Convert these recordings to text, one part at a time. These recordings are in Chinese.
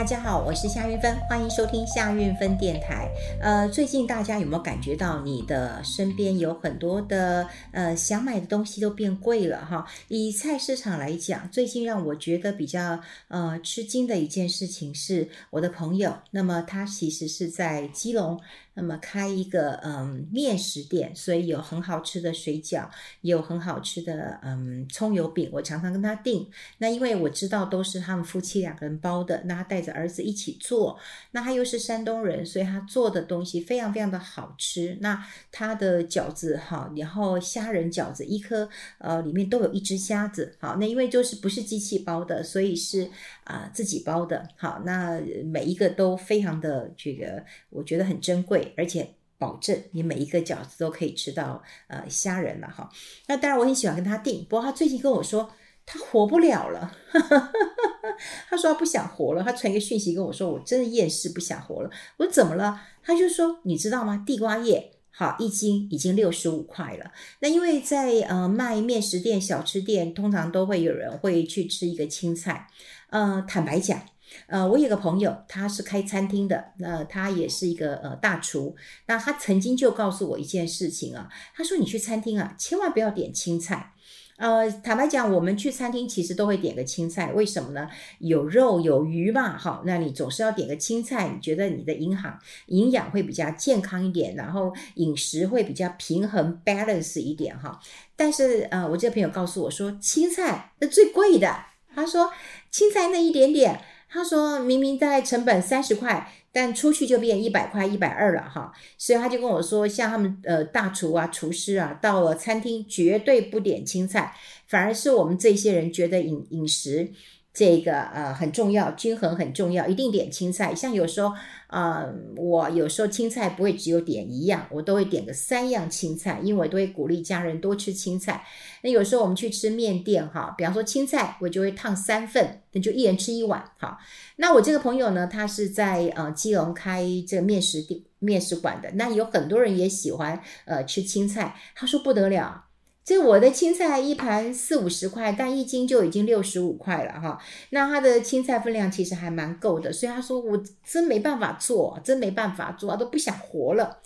大家好，我是夏运芬，欢迎收听夏运芬电台。呃，最近大家有没有感觉到你的身边有很多的呃想买的东西都变贵了哈？以菜市场来讲，最近让我觉得比较呃吃惊的一件事情是，我的朋友，那么他其实是在基隆。那么开一个嗯面食店，所以有很好吃的水饺，也有很好吃的嗯葱油饼。我常常跟他订，那因为我知道都是他们夫妻两个人包的，那他带着儿子一起做，那他又是山东人，所以他做的东西非常非常的好吃。那他的饺子哈，然后虾仁饺子一颗呃里面都有一只虾子，好，那因为就是不是机器包的，所以是啊、自己包的，好，那每一个都非常的这个我觉得很珍贵。而且保证你每一个饺子都可以吃到呃虾仁了哈。那当然我很喜欢跟他订，不过他最近跟我说他活不了了，他说他不想活了，他传一个讯息跟我说，我真的厌世不想活了。我说怎么了？他就说你知道吗？地瓜叶好一斤已经六十五块了。那因为在呃卖面食店、小吃店，通常都会有人会去吃一个青菜。呃，坦白讲。呃，我有个朋友，他是开餐厅的，那他也是一个呃大厨。那他曾经就告诉我一件事情啊，他说你去餐厅啊，千万不要点青菜。呃，坦白讲，我们去餐厅其实都会点个青菜，为什么呢？有肉有鱼嘛，好，那你总是要点个青菜，你觉得你的营养营养会比较健康一点，然后饮食会比较平衡 balance 一点哈。但是呃，我这个朋友告诉我说，青菜是最贵的，他说青菜那一点点。他说明明在成本三十块，但出去就变一百块、一百二了哈，所以他就跟我说，像他们呃大厨啊、厨师啊，到了餐厅绝对不点青菜，反而是我们这些人觉得饮饮食。这个呃很重要，均衡很重要，一定点青菜。像有时候啊、呃，我有时候青菜不会只有点一样，我都会点个三样青菜，因为我都会鼓励家人多吃青菜。那有时候我们去吃面店哈，比方说青菜，我就会烫三份，那就一人吃一碗哈。那我这个朋友呢，他是在呃基隆开这个面食店、面食馆的，那有很多人也喜欢呃吃青菜，他说不得了。所以我的青菜一盘四五十块，但一斤就已经六十五块了哈。那他的青菜分量其实还蛮够的，所以他说我真没办法做，真没办法做，都不想活了。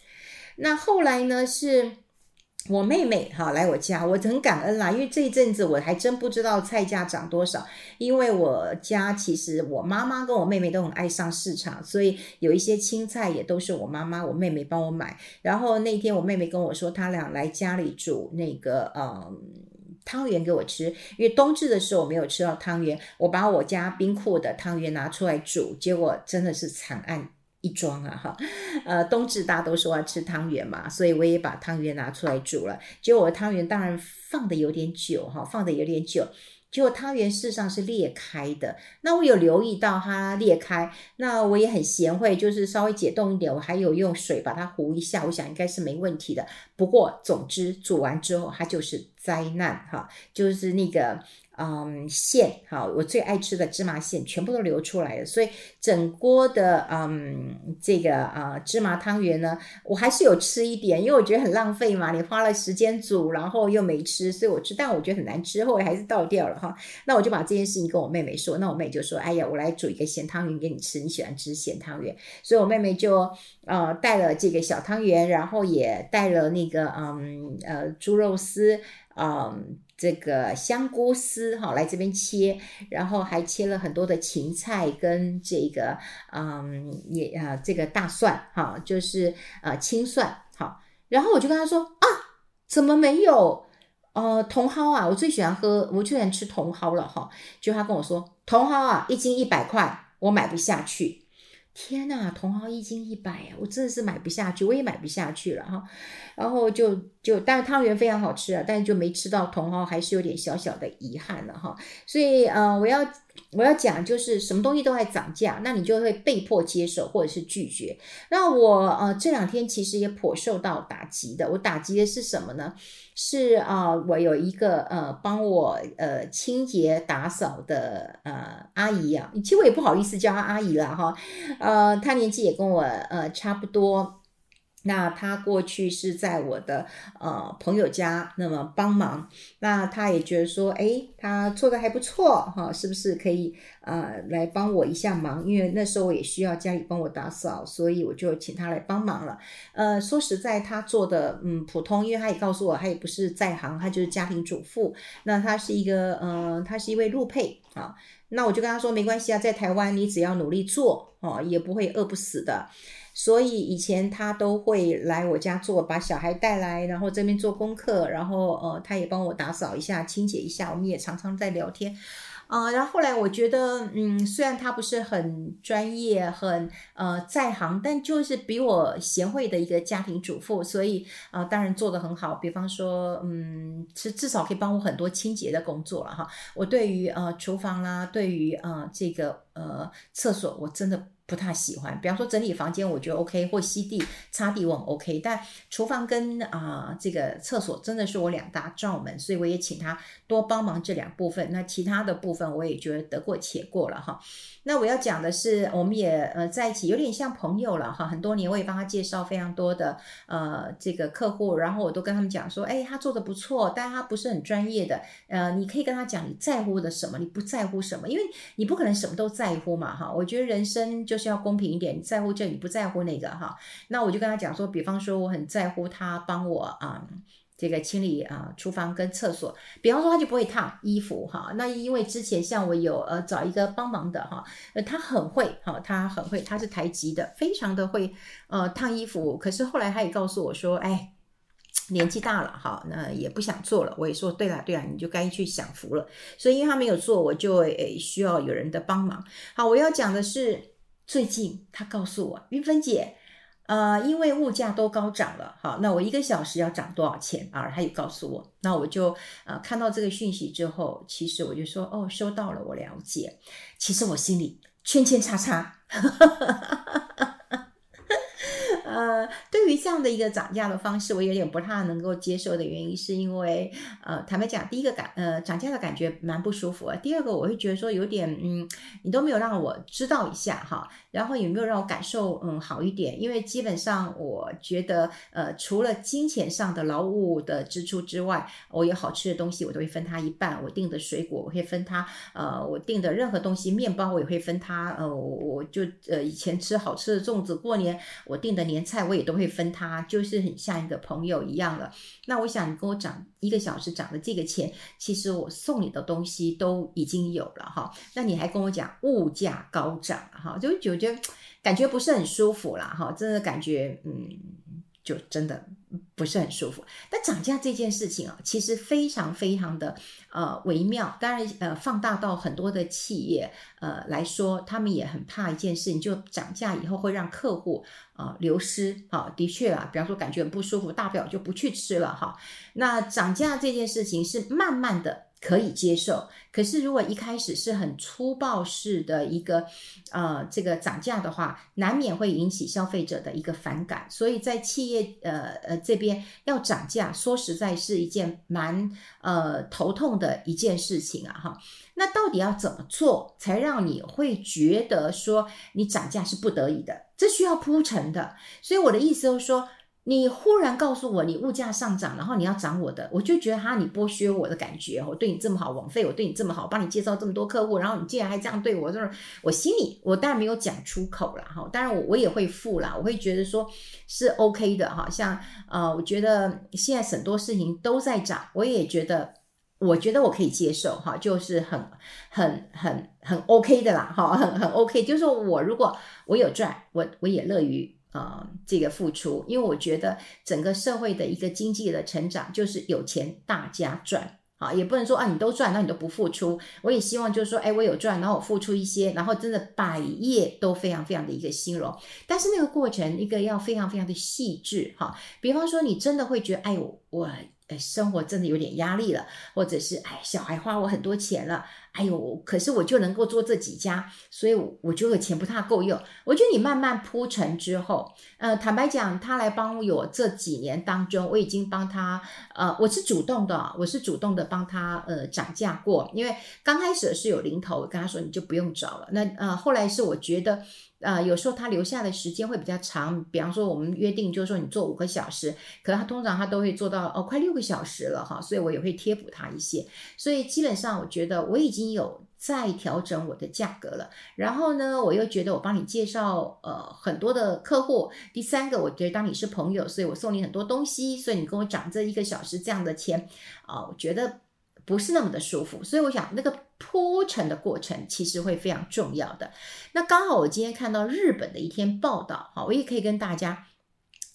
那后来呢是。我妹妹哈来我家，我很感恩啦，因为这一阵子我还真不知道菜价涨多少。因为我家其实我妈妈跟我妹妹都很爱上市场，所以有一些青菜也都是我妈妈、我妹妹帮我买。然后那天我妹妹跟我说，她俩来家里煮那个嗯汤圆给我吃，因为冬至的时候我没有吃到汤圆，我把我家冰库的汤圆拿出来煮，结果真的是惨案。一桩啊哈，呃，冬至大家都说要吃汤圆嘛，所以我也把汤圆拿出来煮了。结果我的汤圆当然放的有点久哈，放的有点久，结果汤圆事实上是裂开的。那我有留意到它裂开，那我也很贤惠，就是稍微解冻一点，我还有用水把它糊一下，我想应该是没问题的。不过总之煮完之后它就是灾难哈，就是那个。嗯，馅哈，我最爱吃的芝麻馅全部都流出来了，所以整锅的嗯这个啊、芝麻汤圆呢，我还是有吃一点，因为我觉得很浪费嘛，你花了时间煮，然后又没吃，所以我吃，但我觉得很难吃，后来还是倒掉了哈。那我就把这件事情跟我妹妹说，那我妹就说，哎呀，我来煮一个咸汤圆给你吃，你喜欢吃咸汤圆，所以我妹妹就呃带了这个小汤圆，然后也带了那个嗯呃猪肉丝，嗯。这个香菇丝哈，来这边切，然后还切了很多的芹菜跟这个嗯也啊这个大蒜哈，就是呃青蒜好，然后我就跟他说啊，怎么没有呃茼蒿啊？我最喜欢喝，我最喜欢吃茼蒿了哈。就他跟我说茼蒿啊，一斤一百块，我买不下去。天呐，茼蒿一斤一百呀，我真的是买不下去，我也买不下去了哈。然后就就，但是汤圆非常好吃啊，但是就没吃到茼蒿，还是有点小小的遗憾了哈。所以呃，我要。我要讲就是什么东西都在涨价，那你就会被迫接受或者是拒绝。那我呃这两天其实也颇受到打击的。我打击的是什么呢？是啊、我有一个呃帮我呃清洁打扫的呃阿姨啊，其实我也不好意思叫她阿姨了哈。呃，她年纪也跟我呃差不多。那他过去是在我的呃朋友家，那么帮忙，那他也觉得说，诶，他做的还不错哈，是不是可以呃来帮我一下忙？因为那时候我也需要家里帮我打扫，所以我就请他来帮忙了。呃，说实在，他做的嗯普通，因为他也告诉我，他也不是在行，他就是家庭主妇。那他是一个嗯、他是一位陆配啊。那我就跟他说，没关系啊，在台湾你只要努力做哦，也不会饿不死的。所以以前他都会来我家做，把小孩带来，然后这边做功课，然后呃，他也帮我打扫一下、清洁一下。我们也常常在聊天，啊、然后后来我觉得，嗯，虽然他不是很专业、很呃在行，但就是比我贤惠的一个家庭主妇，所以啊、当然做得很好。比方说，嗯，是至少可以帮我很多清洁的工作了哈。我对于呃厨房啦，对于呃这个呃厕所，我真的。不太喜欢，比方说整理房间，我觉得 OK，或吸地、擦地我很 OK，但厨房跟啊、这个厕所真的是我两大罩门，所以我也请他多帮忙这两部分。那其他的部分我也觉得得过且过了哈。那我要讲的是，我们也呃在一起，有点像朋友了哈。很多年我也帮他介绍非常多的呃这个客户，然后我都跟他们讲说，哎，他做的不错，但他不是很专业的。呃，你可以跟他讲你在乎的什么，你不在乎什么，因为你不可能什么都在在乎嘛哈。我觉得人生就。是要公平一点，你在乎这，你不在乎那个哈。那我就跟他讲说，比方说我很在乎他帮我啊、这个清理啊厨房跟厕所。比方说他就不会烫衣服哈。那因为之前像我有呃找一个帮忙的哈，呃他很会哈，他很会，他是台籍的，非常的会呃烫衣服。可是后来他也告诉我说，哎，年纪大了哈，那也不想做了。我也说对了对了，你就该去享福了。所以因为他没有做，我就诶需要有人的帮忙。好，我要讲的是。最近他告诉我，云芬姐，呃，因为物价都高涨了，好，那我一个小时要涨多少钱啊？他也告诉我，那我就呃看到这个讯息之后，其实我就说，哦，收到了，我了解。其实我心里圈圈叉叉。呃，对于这样的一个涨价的方式，我有点不太能够接受的原因，是因为，呃，坦白讲，第一个感，呃，涨价的感觉蛮不舒服。第二个，我会觉得说有点，嗯，你都没有让我知道一下哈，然后有没有让我感受，嗯，好一点？因为基本上我觉得，呃，除了金钱上的劳务的支出之外，我有好吃的东西，我都会分他一半。我订的水果，我会分他，呃，我订的任何东西，面包我也会分他。呃，我我就呃以前吃好吃的粽子，过年我订的年。菜我也都会分他，就是很像一个朋友一样了。那我想你跟我涨一个小时涨的这个钱，其实我送你的东西都已经有了哈。那你还跟我讲物价高涨哈，就觉得感觉不是很舒服啦哈，真的感觉嗯。就真的不是很舒服。但涨价这件事情啊，其实非常非常的呃微妙。当然呃，放大到很多的企业呃来说，他们也很怕一件事情，就涨价以后会让客户啊、流失。啊、的确啦，比方说感觉很不舒服，大不了就不去吃了哈。那涨价这件事情是慢慢的。可以接受，可是如果一开始是很粗暴式的一个，呃，这个涨价的话，难免会引起消费者的一个反感。所以在企业呃呃这边要涨价，说实在是一件蛮呃头痛的一件事情啊哈。那到底要怎么做才让你会觉得说你涨价是不得已的？这需要铺陈的。所以我的意思就是说。你忽然告诉我你物价上涨，然后你要涨我的，我就觉得哈，你剥削我的感觉。我对你这么好，枉费我对你这么好，帮你介绍这么多客户，然后你竟然还这样对我，就是我心里我当然没有讲出口了哈，当然我我也会付啦，我会觉得说是 OK 的哈。像呃，我觉得现在很多事情都在涨，我也觉得我觉得我可以接受哈，就是很很很很 OK 的啦哈，很很 OK，就是说我如果我有赚，我我也乐于。啊、这个付出，因为我觉得整个社会的一个经济的成长就是有钱大家赚啊，也不能说啊你都赚，那你都不付出。我也希望就是说，哎，我有赚，然后我付出一些，然后真的百业都非常非常的一个兴荣。但是那个过程一个要非常非常的细致哈，比方说你真的会觉得，哎，呦，我生活真的有点压力了，或者是哎，小孩花我很多钱了。哎呦，可是我就能够做这几家，所以我觉得钱不太够用。我觉得你慢慢铺陈之后，呃，坦白讲，他来帮我这几年当中，我已经帮他，呃，我是主动的，我是主动的帮他，呃，涨价过，因为刚开始是有零头，我跟他说你就不用找了。那呃，后来是我觉得。呃，有时候他留下的时间会比较长，比方说我们约定就是说你做五个小时，可能他通常他都会做到哦，快六个小时了哈，所以我也会贴补他一些，所以基本上我觉得我已经有在调整我的价格了。然后呢，我又觉得我帮你介绍呃很多的客户，第三个我觉得当你是朋友，所以我送你很多东西，所以你跟我涨这一个小时这样的钱啊，我觉得。不是那么的舒服，所以我想那个铺陈的过程其实会非常重要的。那刚好我今天看到日本的一篇报道，哈，我也可以跟大家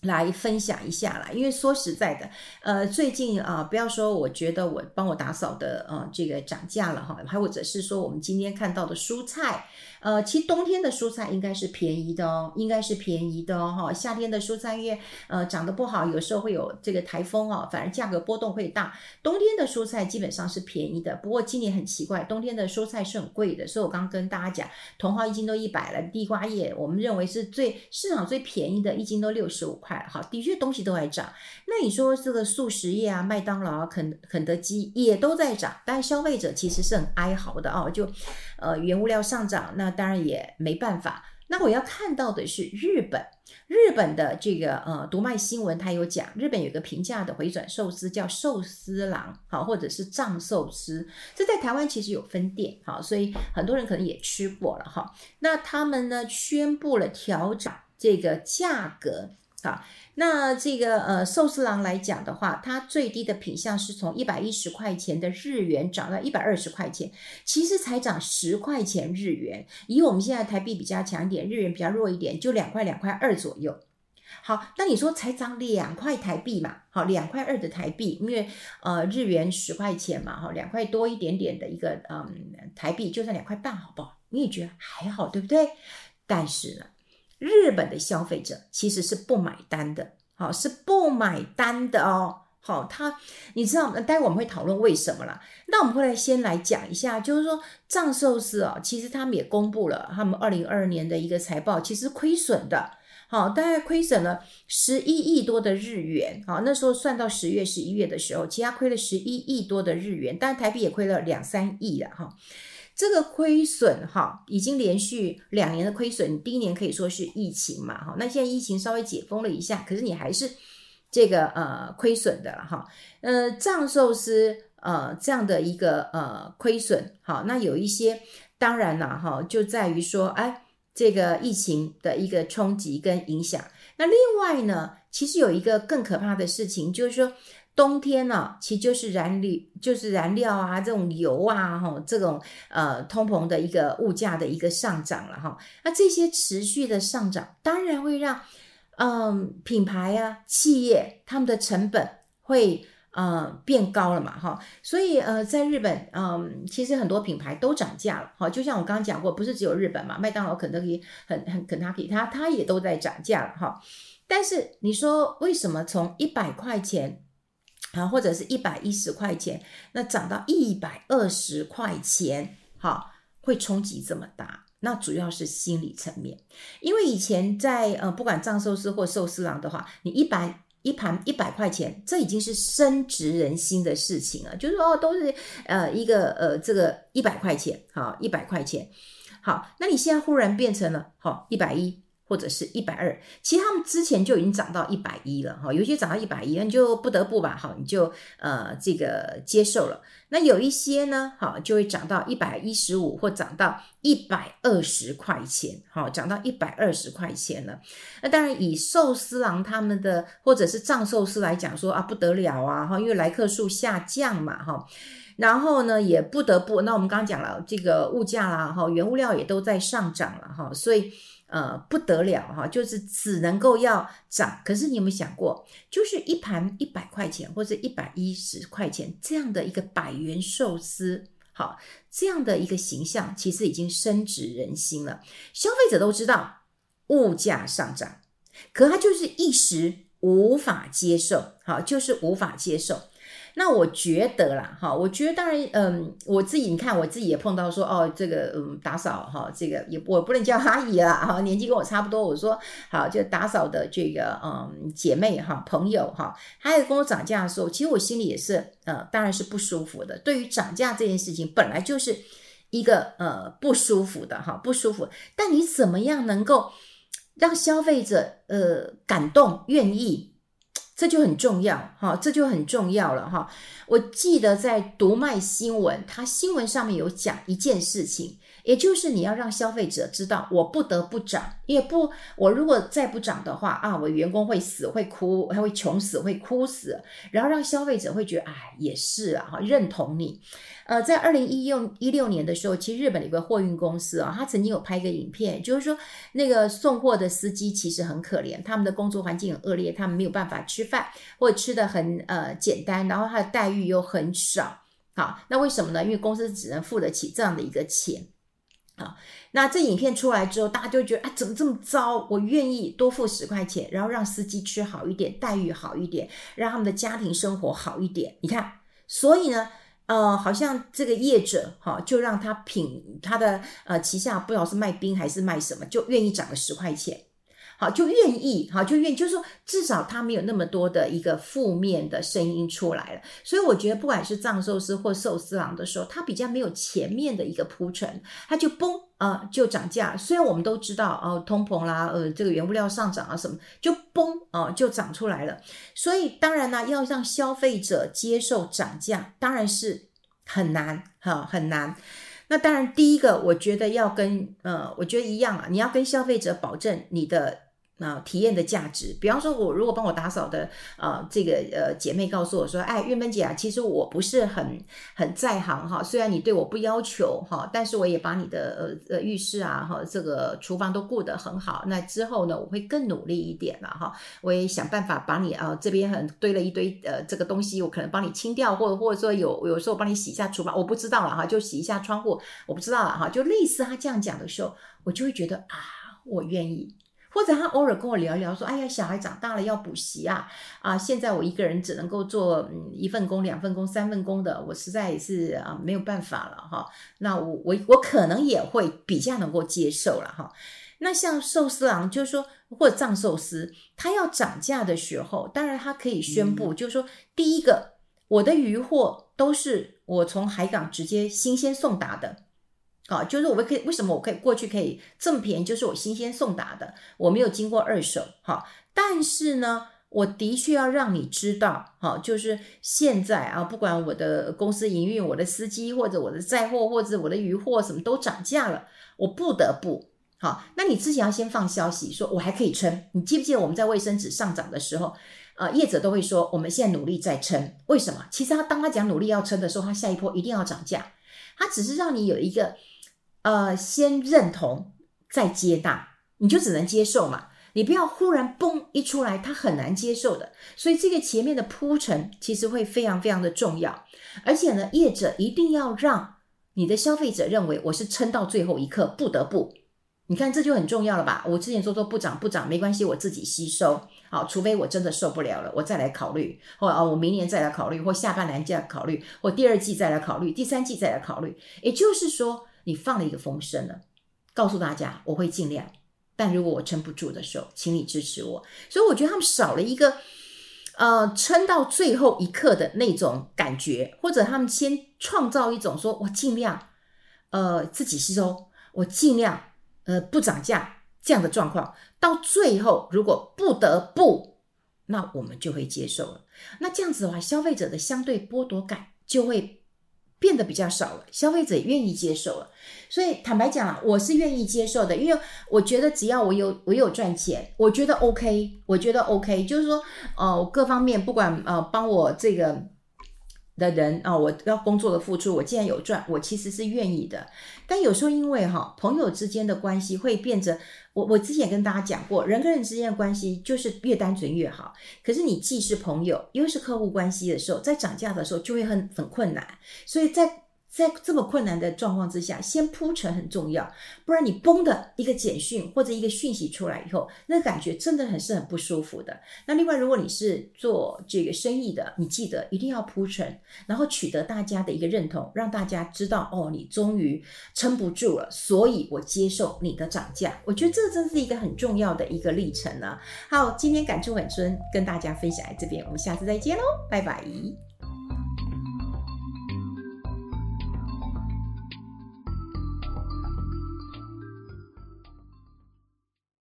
来分享一下啦。因为说实在的，呃，最近啊，不要说我觉得我帮我打扫的呃这个涨价了哈，还或者是说我们今天看到的蔬菜。呃，其实冬天的蔬菜应该是便宜的哦，应该是便宜的哦。哈，夏天的蔬菜因为呃长得不好，有时候会有这个台风哦，反而价格波动会大。冬天的蔬菜基本上是便宜的，不过今年很奇怪，冬天的蔬菜是很贵的。所以我刚刚跟大家讲，茼蒿一斤都一百了，地瓜叶我们认为是最市场最便宜的，一斤都六十五块。好，的确东西都在涨。那你说这个速食业啊，麦当劳啊、肯肯德基也都在涨，但消费者其实是很哀嚎的哦，就呃原物料上涨那。当然也没办法。那我要看到的是日本，日本的这个呃读卖新闻，它有讲日本有个平价的回转寿司叫寿司郎，好，或者是藏寿司，这在台湾其实有分店，好，所以很多人可能也吃过了哈。那他们呢宣布了调整这个价格。好，那这个呃寿司郎来讲的话，它最低的品相是从一百一十块钱的日元涨到一百二十块钱，其实才涨十块钱日元。以我们现在台币比较强一点，日元比较弱一点，就两块两块二左右。好，那你说才涨两块台币嘛？好，两块二的台币，因为呃日元十块钱嘛，哈，两块多一点点的一个嗯台币，就算两块半，好不好？你也觉得还好，对不对？但是呢。日本的消费者其实是不买单的，好，是不买单的哦。好，他你知道，待会我们会讨论为什么啦。那我们会来先来讲一下，就是说藏寿司哦，其实他们也公布了他们二零二二年的一个财报，其实亏损的，好，大概亏损了十一亿多的日元。好，那时候算到十月、十一月的时候，其他亏了十一亿多的日元，但台币也亏了两三亿了哈。这个亏损哈，已经连续两年的亏损。第一年可以说是疫情嘛哈，那现在疫情稍微解封了一下，可是你还是这个呃亏损的了哈。呃，藏寿司呃这样的一个呃亏损，好，那有一些当然了哈，就在于说哎，这个疫情的一个冲击跟影响。那另外呢，其实有一个更可怕的事情，就是说。冬天呢、其实就是燃料，就是燃料啊，这种油啊，哈，这种呃通膨的一个物价的一个上涨了哈。那这些持续的上涨，当然会让嗯、品牌啊企业他们的成本会呃变高了嘛哈。所以呃在日本嗯、其实很多品牌都涨价了哈。就像我刚刚讲过，不是只有日本嘛，麦当劳、肯德基、很很肯塔基，它它也都在涨价了哈。但是你说为什么从一百块钱？啊，或者是一百一十块钱，那涨到一百二十块钱，哈，会冲击这么大？那主要是心理层面，因为以前在呃，不管藏寿司或寿司郎的话，你一百一盘一百块钱，这已经是深植人心的事情了，就是说哦，都是呃一个呃这个一百块钱，好一百块钱，好，那你现在忽然变成了好一百一。或者是一百二，其实他们之前就已经涨到一百一了哈，有些涨到一百一，那你就不得不吧，好，你就呃这个接受了。那有一些呢，好，就会涨到一百一十五，或涨到一百二十块钱，好，涨到一百二十块钱了。那当然以寿司郎他们的或者是藏寿司来讲说啊，不得了啊，哈，因为来客数下降嘛，哈，然后呢也不得不，那我们刚刚讲了这个物价啦，哈，原物料也都在上涨了，哈，所以。呃，不得了哈，就是只能够要涨。可是你有没有想过，就是一盘一百块钱或者一百一十块钱这样的一个百元寿司，好，这样的一个形象，其实已经深植人心了。消费者都知道物价上涨，可他就是一时无法接受，好，就是无法接受。那我觉得啦，哈，我觉得当然，嗯，我自己你看，我自己也碰到说，哦，这个嗯，打扫哈，这个也我不能叫阿姨啦，哈，年纪跟我差不多，我说好，就打扫的这个嗯姐妹哈朋友哈，她也跟我涨价的时候，其实我心里也是呃，当然是不舒服的。对于涨价这件事情，本来就是一个呃不舒服的哈，不舒服。但你怎么样能够让消费者呃感动愿意？这就很重要哈，这就很重要了哈。我记得在读卖新闻，它新闻上面有讲一件事情。也就是你要让消费者知道，我不得不涨，也不，我如果再不涨的话啊，我员工会死，会哭，还会穷死，会哭死。然后让消费者会觉得，哎，也是啊，哈，认同你。呃，在二零一六一六年的时候，其实日本有个货运公司啊，他曾经有拍一个影片，就是说那个送货的司机其实很可怜，他们的工作环境很恶劣，他们没有办法吃饭，或者吃得很呃简单，然后他的待遇又很少。好，那为什么呢？因为公司只能付得起这样的一个钱。好，那这影片出来之后，大家就觉得啊，怎么这么糟？我愿意多付十块钱，然后让司机吃好一点，待遇好一点，让他们的家庭生活好一点。你看，所以呢，呃，好像这个业者哈，就让他品他的呃旗下不知道是卖冰还是卖什么，就愿意涨个十块钱。好，就愿意，好，就愿意，就是说，至少他没有那么多的一个负面的声音出来了。所以我觉得，不管是藏寿司或寿司郎的时候，它比较没有前面的一个铺陈，它就嘣啊、就涨价。虽然我们都知道，哦、通膨啦，呃，这个原物料上涨啊，什么，就嘣啊、就涨出来了。所以当然呢，要让消费者接受涨价，当然是很难，哈，很难。那当然，第一个，我觉得要跟呃，我觉得一样啊，你要跟消费者保证你的。那，体验的价值，比方说，我如果帮我打扫的啊，这个呃姐妹告诉我说，哎，月芬姐啊，其实我不是很很在行哈，虽然你对我不要求哈，但是我也把你的呃呃浴室啊哈，这个厨房都顾得很好。那之后呢，我会更努力一点了哈，我也想办法把你啊这边很堆了一堆呃这个东西，我可能帮你清掉，或者或者说有有时候帮你洗一下厨房，我不知道了哈，就洗一下窗户，我不知道了哈，就类似他这样讲的时候，我就会觉得啊，我愿意。或者他偶尔跟我聊一聊说：“哎呀，小孩长大了要补习啊啊！现在我一个人只能够做嗯一份工、两份工、三份工的，我实在也是啊没有办法了哈。那我我我可能也会比较能够接受了哈。那像寿司郎，就是说或者藏寿司，他要涨价的时候，当然他可以宣布，就是说第一个，我的鱼货都是我从海港直接新鲜送达的。”啊，就是我们可以为什么我可以过去可以这么便宜？就是我新鲜送达的，我没有经过二手。哈，但是呢，我的确要让你知道，哈，就是现在啊，不管我的公司营运，我的司机或者我的载货或者我的鱼货什么都涨价了，我不得不。好，那你之前要先放消息说，我还可以撑。你记不记得我们在卫生纸上涨的时候，呃，业者都会说我们现在努力在撑。为什么？其实他当他讲努力要撑的时候，他下一波一定要涨价。他只是让你有一个。呃，先认同再接纳，你就只能接受嘛。你不要忽然嘣一出来，他很难接受的。所以这个前面的铺陈其实会非常非常的重要。而且呢，业者一定要让你的消费者认为我是撑到最后一刻，不得不。你看这就很重要了吧？我之前说说不涨不涨没关系，我自己吸收。好，除非我真的受不了了，我再来考虑，或啊，我明年再来考虑，或下半年再考虑，或第二季再来考虑，第三季再来考虑。也就是说。你放了一个风声了，告诉大家我会尽量，但如果我撑不住的时候，请你支持我。所以我觉得他们少了一个，呃，撑到最后一刻的那种感觉，或者他们先创造一种说我尽量，呃，自己吸收，我尽量，呃，不涨价这样的状况，到最后如果不得不，那我们就会接受了。那这样子的话，消费者的相对剥夺感就会。变得比较少了，消费者也愿意接受了，所以坦白讲啊，我是愿意接受的，因为我觉得只要我有我有赚钱，我觉得 OK，我觉得 OK，就是说，呃，各方面不管呃帮我这个。的人啊，我要工作的付出，我既然有赚，我其实是愿意的。但有时候因为哈朋友之间的关系会变成，我我之前跟大家讲过，人跟人之间的关系就是越单纯越好。可是你既是朋友，又是客户关系的时候，在涨价的时候就会很很困难。所以在在这么困难的状况之下，先铺陈很重要，不然你崩的一个简讯或者一个讯息出来以后，那感觉真的很是很不舒服的。那另外，如果你是做这个生意的，你记得一定要铺陈，然后取得大家的一个认同，让大家知道哦，你终于撑不住了，所以我接受你的涨价。我觉得这真是一个很重要的一个历程呢、啊。好，今天感触很深，跟大家分享在这边，我们下次再见喽，拜拜。